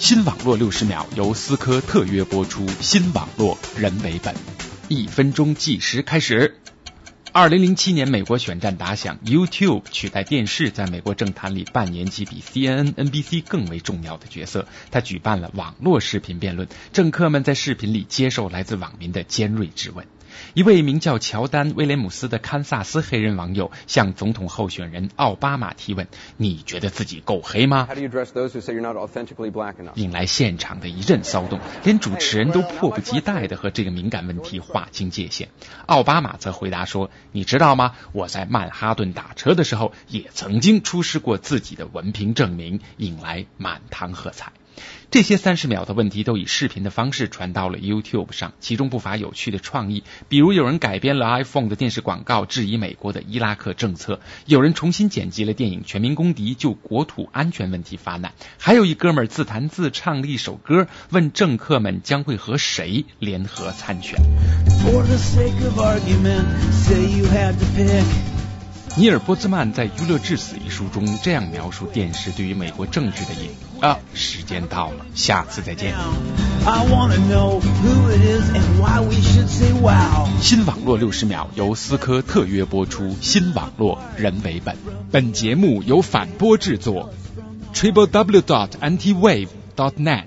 新网络六十秒由思科特约播出，新网络人为本，一分钟计时开始。二零零七年，美国选战打响，YouTube 取代电视在美国政坛里扮演起比 CNN、NBC 更为重要的角色。他举办了网络视频辩论，政客们在视频里接受来自网民的尖锐质问。一位名叫乔丹·威廉姆斯的堪萨斯黑人网友向总统候选人奥巴马提问：“你觉得自己够黑吗？”引来现场的一阵骚动，连主持人都迫不及待地和这个敏感问题划清界限。奥巴马则回答说：“你知道吗？我在曼哈顿打车的时候，也曾经出示过自己的文凭证明。”引来满堂喝彩。这些三十秒的问题都以视频的方式传到了 YouTube 上，其中不乏有趣的创意，比如有人改编了 iPhone 的电视广告质疑美国的伊拉克政策，有人重新剪辑了电影《全民公敌》就国土安全问题发难，还有一哥们儿自弹自唱了一首歌，问政客们将会和谁联合参选。尼尔波兹曼在《娱乐至死》一书中这样描述电视对于美国政治的影啊，时间到了，下次再见。新网络六十秒由思科特约播出，新网络人为本，本节目由反播制作，triple w dot anti wave dot net。